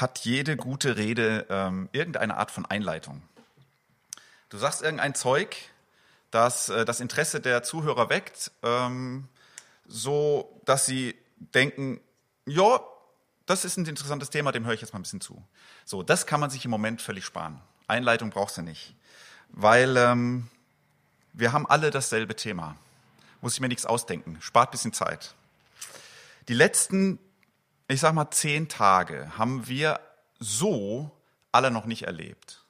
hat jede gute Rede ähm, irgendeine Art von Einleitung. Du sagst irgendein Zeug, das äh, das Interesse der Zuhörer weckt, ähm, so dass sie denken, ja, das ist ein interessantes Thema, dem höre ich jetzt mal ein bisschen zu. So, das kann man sich im Moment völlig sparen. Einleitung brauchst du nicht, weil ähm, wir haben alle dasselbe Thema. Muss ich mir nichts ausdenken, spart bisschen Zeit. Die letzten ich sag mal, zehn Tage haben wir so alle noch nicht erlebt.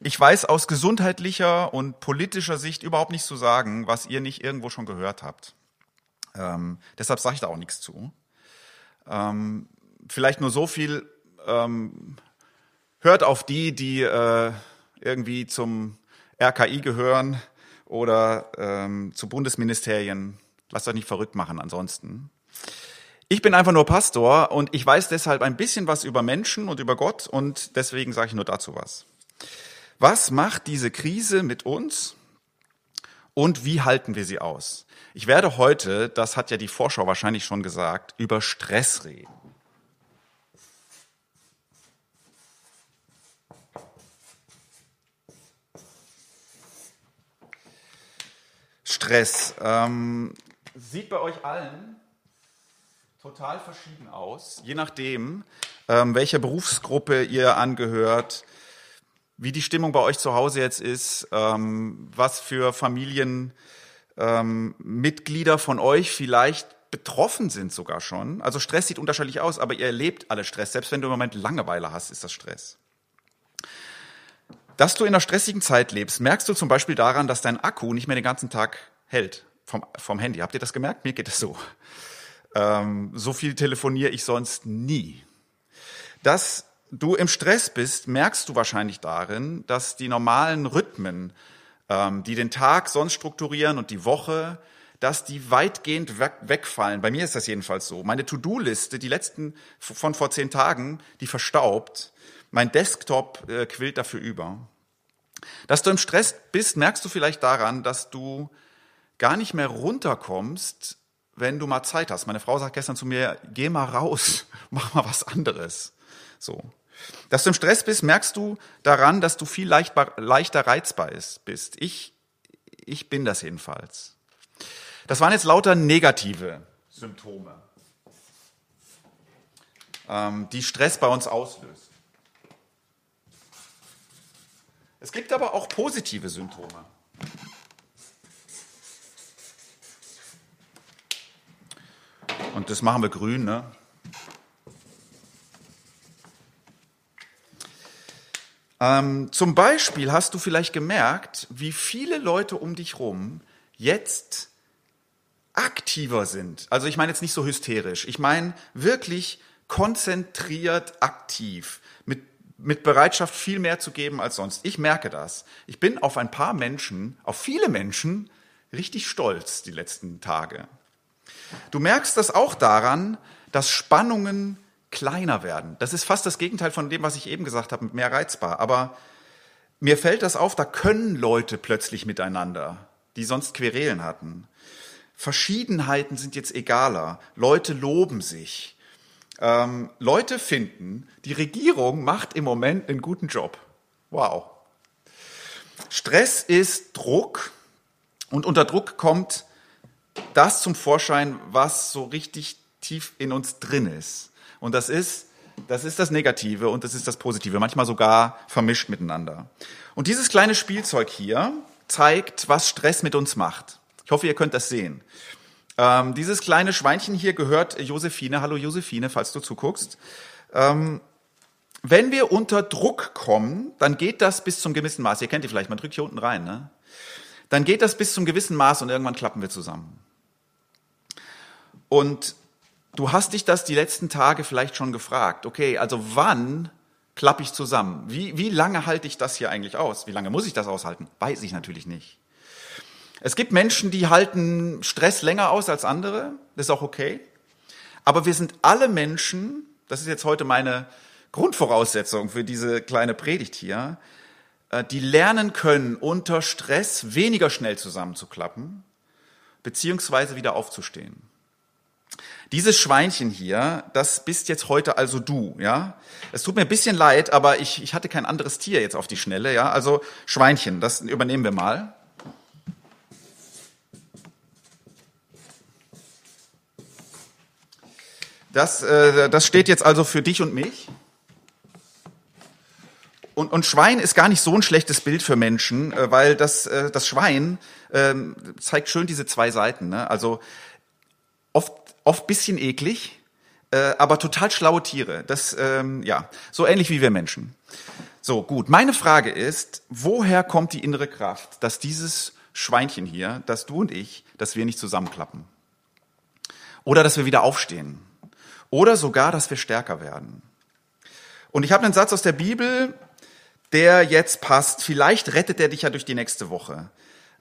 Ich weiß aus gesundheitlicher und politischer Sicht überhaupt nicht zu sagen, was ihr nicht irgendwo schon gehört habt. Ähm, deshalb sage ich da auch nichts zu. Ähm, vielleicht nur so viel, ähm, hört auf die, die äh, irgendwie zum RKI gehören oder ähm, zu Bundesministerien. Lasst euch nicht verrückt machen ansonsten. Ich bin einfach nur Pastor und ich weiß deshalb ein bisschen was über Menschen und über Gott und deswegen sage ich nur dazu was. Was macht diese Krise mit uns und wie halten wir sie aus? Ich werde heute, das hat ja die Vorschau wahrscheinlich schon gesagt, über Stress reden. Stress ähm, sieht bei euch allen total verschieden aus, je nachdem, ähm, welcher Berufsgruppe ihr angehört, wie die Stimmung bei euch zu Hause jetzt ist, ähm, was für Familienmitglieder ähm, von euch vielleicht betroffen sind sogar schon. Also Stress sieht unterschiedlich aus, aber ihr erlebt alle Stress. Selbst wenn du im Moment Langeweile hast, ist das Stress. Dass du in einer stressigen Zeit lebst, merkst du zum Beispiel daran, dass dein Akku nicht mehr den ganzen Tag hält vom, vom Handy. Habt ihr das gemerkt? Mir geht es so. Ähm, so viel telefoniere ich sonst nie. Dass du im Stress bist, merkst du wahrscheinlich darin, dass die normalen Rhythmen, ähm, die den Tag sonst strukturieren und die Woche, dass die weitgehend wegfallen. Bei mir ist das jedenfalls so. Meine To-Do-Liste, die letzten von vor zehn Tagen, die verstaubt. Mein Desktop äh, quillt dafür über. Dass du im Stress bist, merkst du vielleicht daran, dass du gar nicht mehr runterkommst wenn du mal Zeit hast. Meine Frau sagt gestern zu mir, geh mal raus, mach mal was anderes. So. Dass du im Stress bist, merkst du daran, dass du viel leichtbar, leichter reizbar bist. Ich, ich bin das jedenfalls. Das waren jetzt lauter negative Symptome, ähm, die Stress bei uns auslöst. Es gibt aber auch positive Symptome. Und das machen wir grün, ne? Ähm, zum Beispiel hast du vielleicht gemerkt, wie viele Leute um dich rum jetzt aktiver sind. Also ich meine jetzt nicht so hysterisch. Ich meine wirklich konzentriert aktiv. Mit, mit Bereitschaft viel mehr zu geben als sonst. Ich merke das. Ich bin auf ein paar Menschen, auf viele Menschen richtig stolz die letzten Tage. Du merkst das auch daran, dass Spannungen kleiner werden. Das ist fast das Gegenteil von dem, was ich eben gesagt habe, mehr reizbar. Aber mir fällt das auf, da können Leute plötzlich miteinander, die sonst Querelen hatten. Verschiedenheiten sind jetzt egaler. Leute loben sich. Ähm, Leute finden, die Regierung macht im Moment einen guten Job. Wow. Stress ist Druck und unter Druck kommt das zum Vorschein, was so richtig tief in uns drin ist. Und das ist, das ist das Negative und das ist das Positive, manchmal sogar vermischt miteinander. Und dieses kleine Spielzeug hier zeigt, was Stress mit uns macht. Ich hoffe, ihr könnt das sehen. Ähm, dieses kleine Schweinchen hier gehört Josephine. Hallo Josephine, falls du zuguckst. Ähm, wenn wir unter Druck kommen, dann geht das bis zum gewissen Maß. Ihr kennt die vielleicht, man drückt hier unten rein. Ne? Dann geht das bis zum gewissen Maß und irgendwann klappen wir zusammen. Und du hast dich das die letzten Tage vielleicht schon gefragt. Okay, also wann klappe ich zusammen. Wie, wie lange halte ich das hier eigentlich aus? Wie lange muss ich das aushalten? Weiß ich natürlich nicht. Es gibt Menschen, die halten Stress länger aus als andere. Das ist auch okay. Aber wir sind alle Menschen, das ist jetzt heute meine Grundvoraussetzung für diese kleine Predigt hier, die lernen können, unter Stress weniger schnell zusammenzuklappen, beziehungsweise wieder aufzustehen. Dieses Schweinchen hier, das bist jetzt heute also du, ja. Es tut mir ein bisschen leid, aber ich, ich hatte kein anderes Tier jetzt auf die Schnelle, ja. Also Schweinchen, das übernehmen wir mal. Das, äh, das steht jetzt also für dich und mich. Und, und Schwein ist gar nicht so ein schlechtes Bild für Menschen, äh, weil das, äh, das Schwein äh, zeigt schön diese zwei Seiten. Ne? Also oft, oft bisschen eklig, äh, aber total schlaue Tiere. Das, ähm, ja, so ähnlich wie wir Menschen. So, gut. Meine Frage ist, woher kommt die innere Kraft, dass dieses Schweinchen hier, dass du und ich, dass wir nicht zusammenklappen? Oder dass wir wieder aufstehen? Oder sogar, dass wir stärker werden. Und ich habe einen Satz aus der Bibel, der jetzt passt. Vielleicht rettet er dich ja durch die nächste Woche.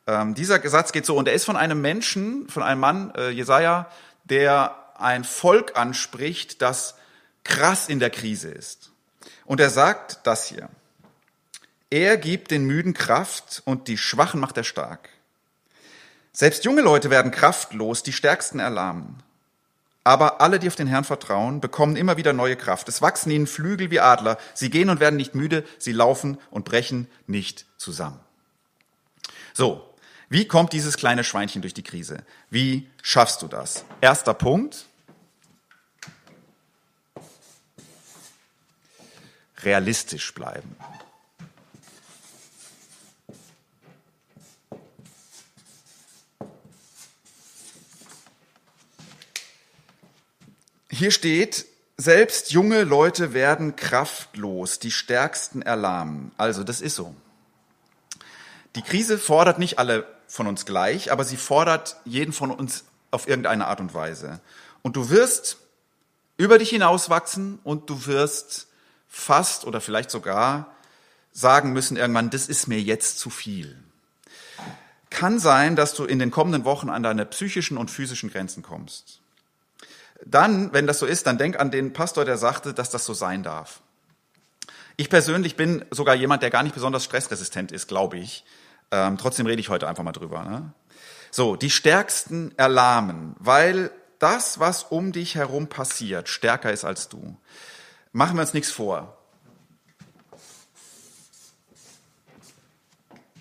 Ähm, dieser Satz geht so, und er ist von einem Menschen, von einem Mann, äh, Jesaja, der ein Volk anspricht, das krass in der Krise ist. Und er sagt das hier. Er gibt den Müden Kraft und die Schwachen macht er stark. Selbst junge Leute werden kraftlos, die Stärksten erlahmen. Aber alle, die auf den Herrn vertrauen, bekommen immer wieder neue Kraft. Es wachsen ihnen Flügel wie Adler. Sie gehen und werden nicht müde. Sie laufen und brechen nicht zusammen. So. Wie kommt dieses kleine Schweinchen durch die Krise? Wie schaffst du das? Erster Punkt. Realistisch bleiben. Hier steht, selbst junge Leute werden kraftlos, die Stärksten erlahmen. Also das ist so. Die Krise fordert nicht alle von uns gleich, aber sie fordert jeden von uns auf irgendeine Art und Weise. Und du wirst über dich hinauswachsen und du wirst fast oder vielleicht sogar sagen müssen irgendwann, das ist mir jetzt zu viel. Kann sein, dass du in den kommenden Wochen an deine psychischen und physischen Grenzen kommst dann, wenn das so ist, dann denk an den Pastor, der sagte, dass das so sein darf. Ich persönlich bin sogar jemand, der gar nicht besonders stressresistent ist, glaube ich. Ähm, trotzdem rede ich heute einfach mal drüber. Ne? So, die Stärksten erlahmen, weil das, was um dich herum passiert, stärker ist als du. Machen wir uns nichts vor.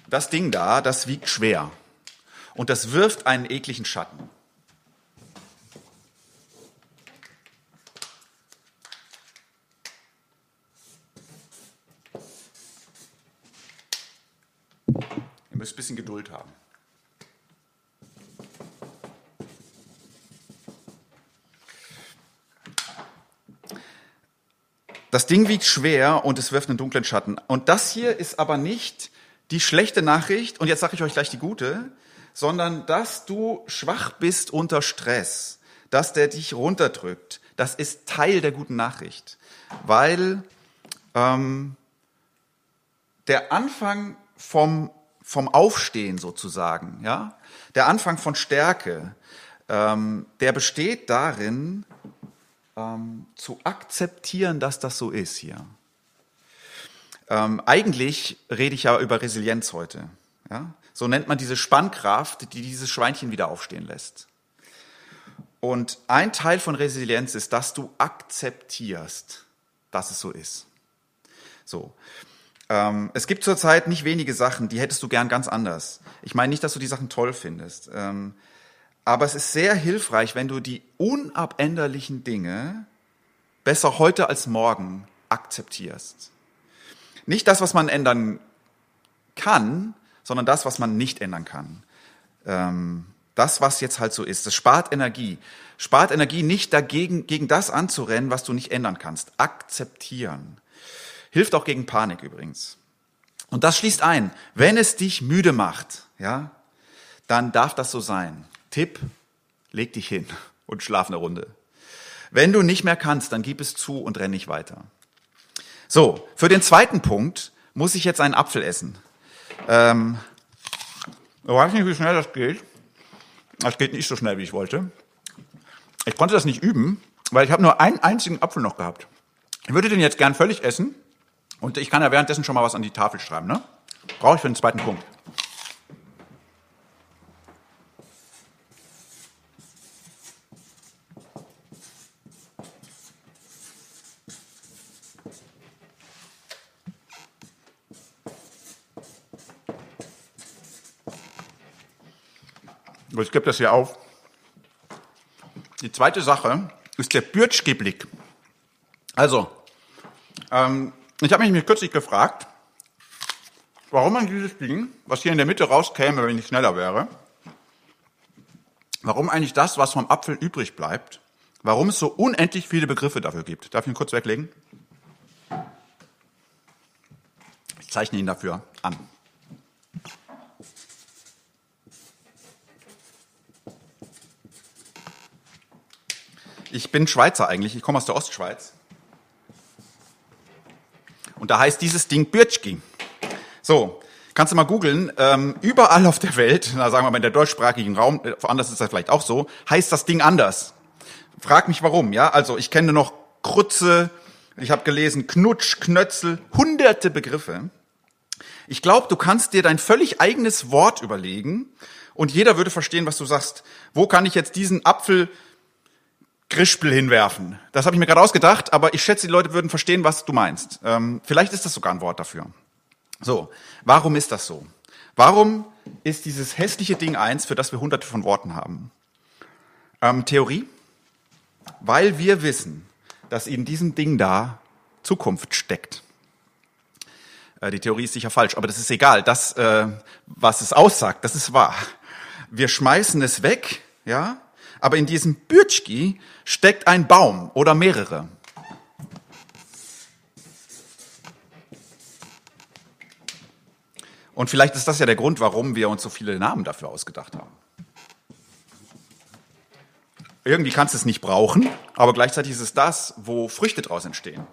Das Ding da, das wiegt schwer. Und das wirft einen ekligen Schatten. Müsst ein bisschen Geduld haben. Das Ding wiegt schwer und es wirft einen dunklen Schatten. Und das hier ist aber nicht die schlechte Nachricht, und jetzt sage ich euch gleich die gute, sondern dass du schwach bist unter Stress, dass der dich runterdrückt. Das ist Teil der guten Nachricht, weil ähm, der Anfang vom vom Aufstehen sozusagen, ja, der Anfang von Stärke, ähm, der besteht darin, ähm, zu akzeptieren, dass das so ist hier. Ähm, eigentlich rede ich ja über Resilienz heute. Ja? So nennt man diese Spannkraft, die dieses Schweinchen wieder aufstehen lässt. Und ein Teil von Resilienz ist, dass du akzeptierst, dass es so ist. So. Ähm, es gibt zurzeit nicht wenige Sachen, die hättest du gern ganz anders. Ich meine nicht, dass du die Sachen toll findest. Ähm, aber es ist sehr hilfreich, wenn du die unabänderlichen Dinge besser heute als morgen akzeptierst. Nicht das, was man ändern kann, sondern das, was man nicht ändern kann. Ähm, das, was jetzt halt so ist. Das spart Energie. Spart Energie nicht dagegen, gegen das anzurennen, was du nicht ändern kannst. Akzeptieren. Hilft auch gegen Panik übrigens. Und das schließt ein, wenn es dich müde macht, ja, dann darf das so sein. Tipp, leg dich hin und schlaf eine Runde. Wenn du nicht mehr kannst, dann gib es zu und renn nicht weiter. So, für den zweiten Punkt muss ich jetzt einen Apfel essen. Ähm, ich weiß nicht, wie schnell das geht. Das geht nicht so schnell, wie ich wollte. Ich konnte das nicht üben, weil ich habe nur einen einzigen Apfel noch gehabt. Ich würde den jetzt gern völlig essen und ich kann ja währenddessen schon mal was an die Tafel schreiben. Ne? Brauche ich für den zweiten Punkt. Ich gebe das hier auf. Die zweite Sache ist der Bürtschgeblick. Also, ähm, ich habe mich kürzlich gefragt, warum man dieses Ding, was hier in der Mitte rauskäme, wenn ich schneller wäre, warum eigentlich das, was vom Apfel übrig bleibt, warum es so unendlich viele Begriffe dafür gibt. Darf ich ihn kurz weglegen? Ich zeichne ihn dafür an. Ich bin Schweizer eigentlich, ich komme aus der Ostschweiz. Und da heißt dieses Ding Bürtschki. So, kannst du mal googeln. Ähm, überall auf der Welt, na sagen wir mal in der deutschsprachigen Raum, äh, woanders ist das vielleicht auch so, heißt das Ding anders. Frag mich warum, ja? Also ich kenne noch Krutze, ich habe gelesen Knutsch, Knötzel, hunderte Begriffe. Ich glaube, du kannst dir dein völlig eigenes Wort überlegen und jeder würde verstehen, was du sagst. Wo kann ich jetzt diesen Apfel Grispel hinwerfen. Das habe ich mir gerade ausgedacht, aber ich schätze, die Leute würden verstehen, was du meinst. Ähm, vielleicht ist das sogar ein Wort dafür. So, warum ist das so? Warum ist dieses hässliche Ding eins, für das wir hunderte von Worten haben? Ähm, Theorie? Weil wir wissen, dass in diesem Ding da Zukunft steckt. Äh, die Theorie ist sicher falsch, aber das ist egal. Das, äh, was es aussagt, das ist wahr. Wir schmeißen es weg, ja, aber in diesem Bürtschki steckt ein Baum oder mehrere. Und vielleicht ist das ja der Grund, warum wir uns so viele Namen dafür ausgedacht haben. Irgendwie kannst du es nicht brauchen, aber gleichzeitig ist es das, wo Früchte draus entstehen.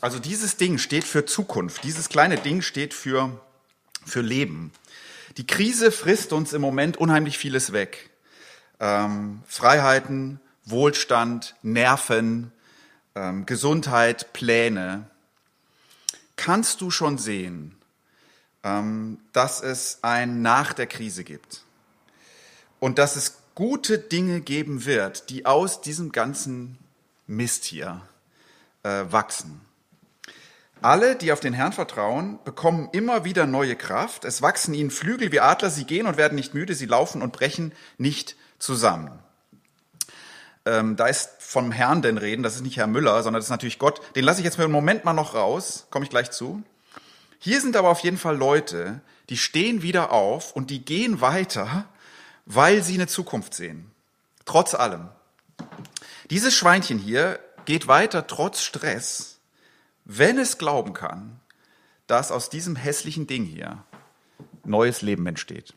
Also dieses Ding steht für Zukunft. Dieses kleine Ding steht für, für Leben. Die Krise frisst uns im Moment unheimlich vieles weg. Ähm, Freiheiten, Wohlstand, Nerven, ähm, Gesundheit, Pläne. Kannst du schon sehen, ähm, dass es ein Nach der Krise gibt und dass es gute Dinge geben wird, die aus diesem ganzen Mist hier äh, wachsen? Alle, die auf den Herrn vertrauen, bekommen immer wieder neue Kraft. Es wachsen ihnen Flügel wie Adler. Sie gehen und werden nicht müde. Sie laufen und brechen nicht zusammen. Ähm, da ist vom Herrn denn reden. Das ist nicht Herr Müller, sondern das ist natürlich Gott. Den lasse ich jetzt für einen Moment mal noch raus. Komme ich gleich zu. Hier sind aber auf jeden Fall Leute, die stehen wieder auf und die gehen weiter, weil sie eine Zukunft sehen. Trotz allem. Dieses Schweinchen hier geht weiter trotz Stress wenn es glauben kann, dass aus diesem hässlichen Ding hier neues Leben entsteht.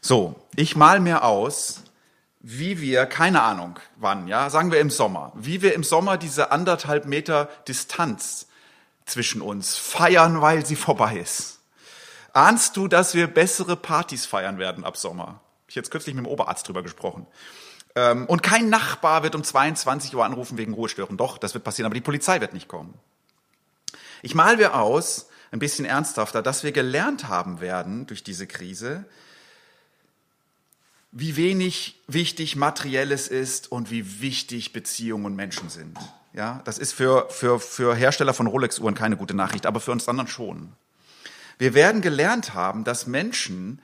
So, ich mal mir aus, wie wir, keine Ahnung wann, ja, sagen wir im Sommer, wie wir im Sommer diese anderthalb Meter Distanz zwischen uns feiern, weil sie vorbei ist. Ahnst du, dass wir bessere Partys feiern werden ab Sommer? Ich jetzt kürzlich mit dem Oberarzt drüber gesprochen. Ähm, und kein Nachbar wird um 22 Uhr anrufen wegen Ruhestören. Doch, das wird passieren, aber die Polizei wird nicht kommen. Ich mal wir aus, ein bisschen ernsthafter, dass wir gelernt haben werden durch diese Krise, wie wenig wichtig Materielles ist und wie wichtig Beziehungen und Menschen sind. Ja, das ist für, für, für Hersteller von Rolex-Uhren keine gute Nachricht, aber für uns anderen schon. Wir werden gelernt haben, dass Menschen,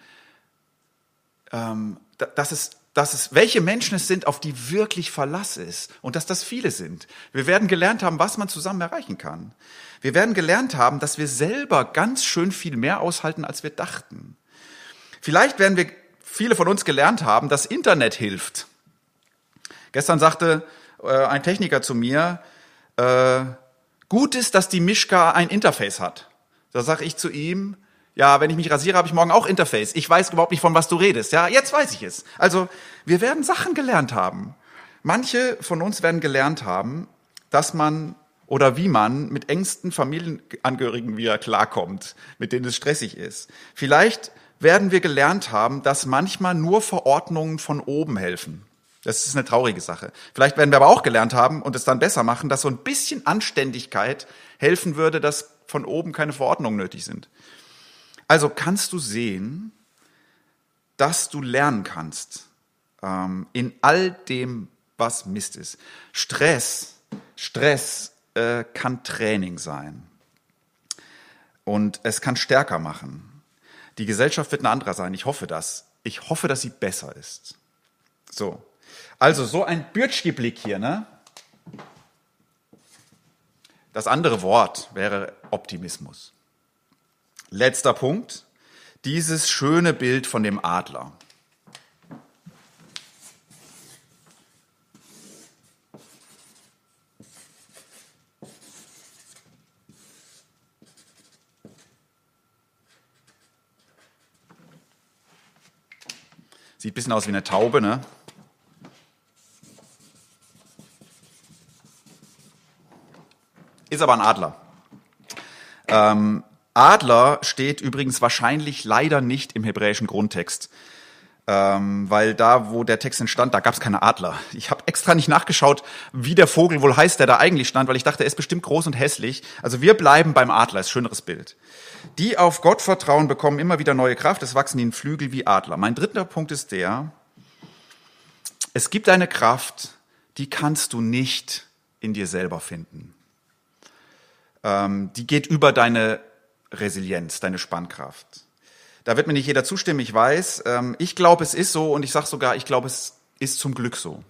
ähm, dass es dass es, welche Menschen es sind, auf die wirklich Verlass ist und dass das viele sind. Wir werden gelernt haben, was man zusammen erreichen kann. Wir werden gelernt haben, dass wir selber ganz schön viel mehr aushalten, als wir dachten. Vielleicht werden wir viele von uns gelernt haben, dass Internet hilft. Gestern sagte äh, ein Techniker zu mir, äh, gut ist, dass die Mischka ein Interface hat. Da sage ich zu ihm, ja, wenn ich mich rasiere, habe ich morgen auch Interface. Ich weiß überhaupt nicht, von was du redest. Ja, jetzt weiß ich es. Also, wir werden Sachen gelernt haben. Manche von uns werden gelernt haben, dass man oder wie man mit engsten Familienangehörigen wieder klarkommt, mit denen es stressig ist. Vielleicht werden wir gelernt haben, dass manchmal nur Verordnungen von oben helfen. Das ist eine traurige Sache. Vielleicht werden wir aber auch gelernt haben und es dann besser machen, dass so ein bisschen Anständigkeit helfen würde, dass von oben keine Verordnungen nötig sind. Also kannst du sehen, dass du lernen kannst ähm, in all dem, was Mist ist. Stress, Stress äh, kann Training sein und es kann stärker machen. Die Gesellschaft wird eine andere sein. Ich hoffe das. Ich hoffe, dass sie besser ist. So. Also so ein Bürtschki-Blick hier, ne? Das andere Wort wäre Optimismus. Letzter Punkt. Dieses schöne Bild von dem Adler. Sieht ein bisschen aus wie eine Taube, ne? Ist aber ein Adler. Ähm, Adler steht übrigens wahrscheinlich leider nicht im hebräischen Grundtext. Ähm, weil da, wo der Text entstand, da gab es keine Adler. Ich habe extra nicht nachgeschaut, wie der Vogel wohl heißt, der da eigentlich stand, weil ich dachte, er ist bestimmt groß und hässlich. Also wir bleiben beim Adler, ist schöneres Bild. Die auf Gott vertrauen, bekommen immer wieder neue Kraft, es wachsen ihnen Flügel wie Adler. Mein dritter Punkt ist der, es gibt eine Kraft, die kannst du nicht in dir selber finden ähm, die geht über deine Resilienz, deine Spannkraft. Da wird mir nicht jeder zustimmen, ich weiß. Ähm, ich glaube, es ist so und ich sage sogar, ich glaube, es ist zum Glück so.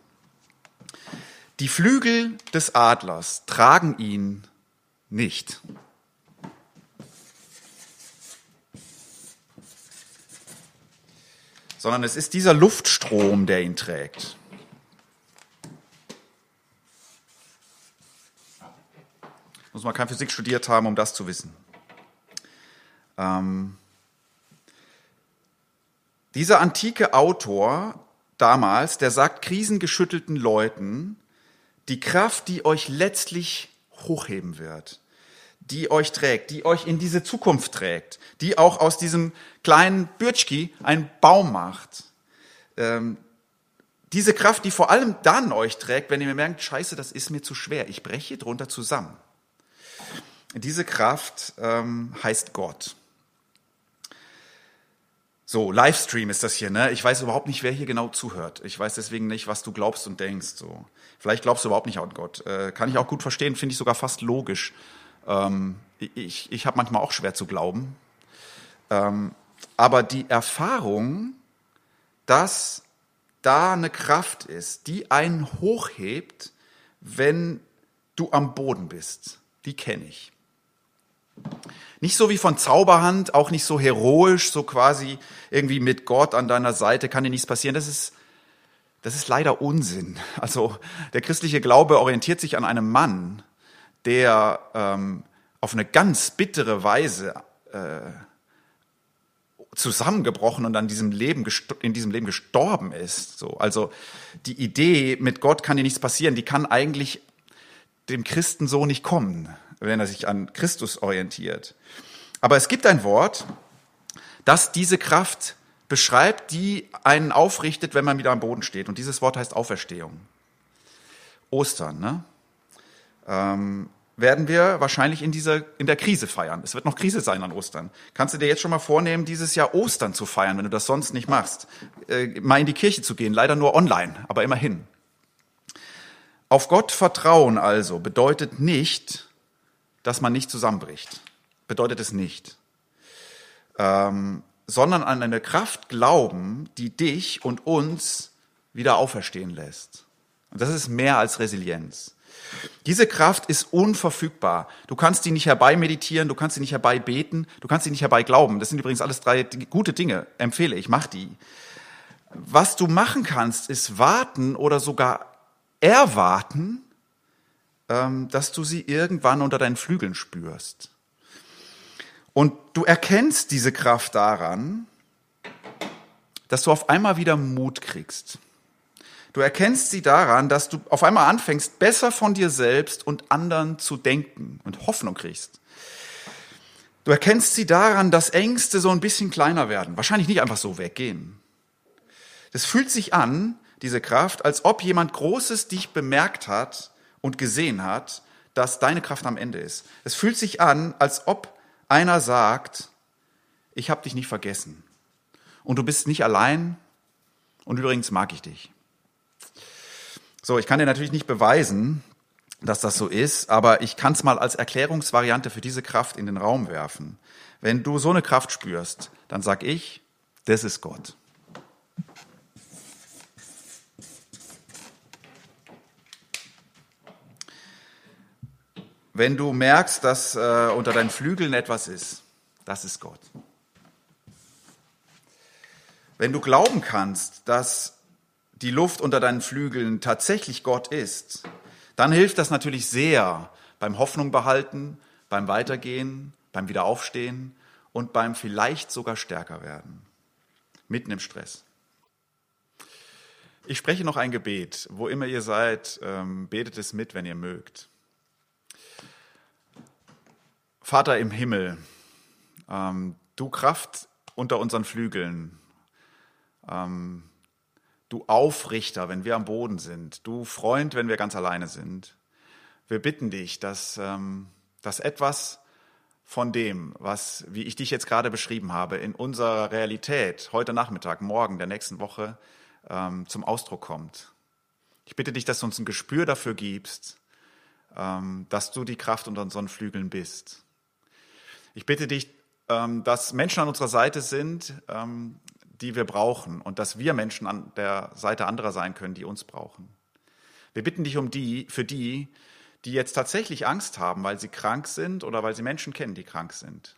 Die Flügel des Adlers tragen ihn nicht. Sondern es ist dieser Luftstrom, der ihn trägt. Muss man kein Physik studiert haben, um das zu wissen. Ähm, dieser antike Autor damals, der sagt krisengeschüttelten Leuten, die Kraft, die euch letztlich hochheben wird, die euch trägt, die euch in diese Zukunft trägt, die auch aus diesem kleinen Bürtschki einen Baum macht. Ähm, diese Kraft, die vor allem dann euch trägt, wenn ihr merkt, scheiße, das ist mir zu schwer, ich breche drunter zusammen. Diese Kraft ähm, heißt Gott. So, Livestream ist das hier, ne? Ich weiß überhaupt nicht, wer hier genau zuhört. Ich weiß deswegen nicht, was du glaubst und denkst. So, vielleicht glaubst du überhaupt nicht an Gott. Äh, kann ich auch gut verstehen, finde ich sogar fast logisch. Ähm, ich ich habe manchmal auch schwer zu glauben. Ähm, aber die Erfahrung, dass da eine Kraft ist, die einen hochhebt, wenn du am Boden bist, die kenne ich. Nicht so wie von Zauberhand, auch nicht so heroisch, so quasi irgendwie mit Gott an deiner Seite kann dir nichts passieren. Das ist, das ist leider Unsinn. Also der christliche Glaube orientiert sich an einem Mann, der ähm, auf eine ganz bittere Weise äh, zusammengebrochen und an diesem Leben in diesem Leben gestorben ist. So, also die Idee, mit Gott kann dir nichts passieren, die kann eigentlich dem Christen so nicht kommen wenn er sich an Christus orientiert. Aber es gibt ein Wort, das diese Kraft beschreibt, die einen aufrichtet, wenn man wieder am Boden steht. Und dieses Wort heißt Auferstehung. Ostern, ne? Ähm, werden wir wahrscheinlich in dieser, in der Krise feiern. Es wird noch Krise sein an Ostern. Kannst du dir jetzt schon mal vornehmen, dieses Jahr Ostern zu feiern, wenn du das sonst nicht machst? Äh, mal in die Kirche zu gehen, leider nur online, aber immerhin. Auf Gott vertrauen also bedeutet nicht, dass man nicht zusammenbricht. Bedeutet es nicht. Ähm, sondern an eine Kraft glauben, die dich und uns wieder auferstehen lässt. Und das ist mehr als Resilienz. Diese Kraft ist unverfügbar. Du kannst die nicht herbeimeditieren, du kannst sie nicht herbeibeten, du kannst sie nicht herbeiglauben. Das sind übrigens alles drei gute Dinge. Empfehle ich, mach die. Was du machen kannst, ist warten oder sogar erwarten, dass du sie irgendwann unter deinen Flügeln spürst. Und du erkennst diese Kraft daran, dass du auf einmal wieder Mut kriegst. Du erkennst sie daran, dass du auf einmal anfängst, besser von dir selbst und anderen zu denken und Hoffnung kriegst. Du erkennst sie daran, dass Ängste so ein bisschen kleiner werden, wahrscheinlich nicht einfach so weggehen. Das fühlt sich an, diese Kraft, als ob jemand Großes dich bemerkt hat und gesehen hat, dass deine Kraft am Ende ist. Es fühlt sich an, als ob einer sagt, ich habe dich nicht vergessen und du bist nicht allein und übrigens mag ich dich. So, ich kann dir natürlich nicht beweisen, dass das so ist, aber ich kann es mal als Erklärungsvariante für diese Kraft in den Raum werfen. Wenn du so eine Kraft spürst, dann sag ich, das ist Gott. Wenn du merkst, dass äh, unter deinen Flügeln etwas ist, das ist Gott. Wenn du glauben kannst, dass die Luft unter deinen Flügeln tatsächlich Gott ist, dann hilft das natürlich sehr beim Hoffnung behalten, beim Weitergehen, beim Wiederaufstehen und beim vielleicht sogar stärker werden. Mitten im Stress. Ich spreche noch ein Gebet. Wo immer ihr seid, ähm, betet es mit, wenn ihr mögt. Vater im Himmel, ähm, du Kraft unter unseren Flügeln, ähm, du Aufrichter, wenn wir am Boden sind, du Freund, wenn wir ganz alleine sind. Wir bitten dich, dass, ähm, dass etwas von dem, was, wie ich dich jetzt gerade beschrieben habe, in unserer Realität heute Nachmittag, morgen, der nächsten Woche ähm, zum Ausdruck kommt. Ich bitte dich, dass du uns ein Gespür dafür gibst, ähm, dass du die Kraft unter unseren Flügeln bist. Ich bitte dich, ähm, dass Menschen an unserer Seite sind, ähm, die wir brauchen und dass wir Menschen an der Seite anderer sein können, die uns brauchen. Wir bitten dich um die, für die, die jetzt tatsächlich Angst haben, weil sie krank sind oder weil sie Menschen kennen, die krank sind,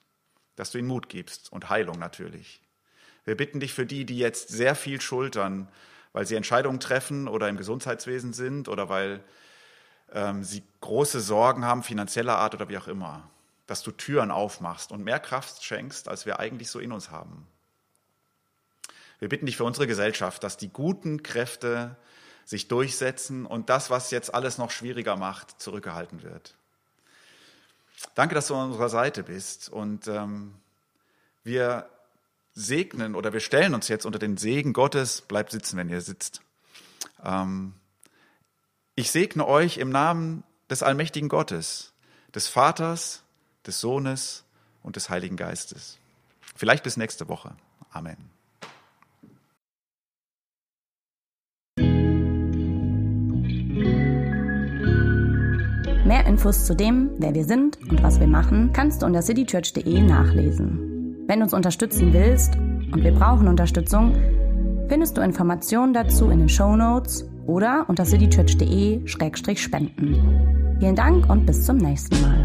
dass du ihnen Mut gibst und Heilung natürlich. Wir bitten dich für die, die jetzt sehr viel schultern, weil sie Entscheidungen treffen oder im Gesundheitswesen sind oder weil ähm, sie große Sorgen haben, finanzieller Art oder wie auch immer, dass du Türen aufmachst und mehr Kraft schenkst, als wir eigentlich so in uns haben. Wir bitten dich für unsere Gesellschaft, dass die guten Kräfte sich durchsetzen und das, was jetzt alles noch schwieriger macht, zurückgehalten wird. Danke, dass du an unserer Seite bist und ähm, wir segnen oder wir stellen uns jetzt unter den Segen Gottes. Bleibt sitzen, wenn ihr sitzt. Ähm, ich segne euch im Namen des allmächtigen Gottes, des Vaters, des Sohnes und des Heiligen Geistes. Vielleicht bis nächste Woche. Amen. Mehr Infos zu dem, wer wir sind und was wir machen, kannst du unter citychurch.de nachlesen. Wenn du uns unterstützen willst, und wir brauchen Unterstützung, findest du Informationen dazu in den Show Notes oder unter citychurch.de-spenden. Vielen Dank und bis zum nächsten Mal.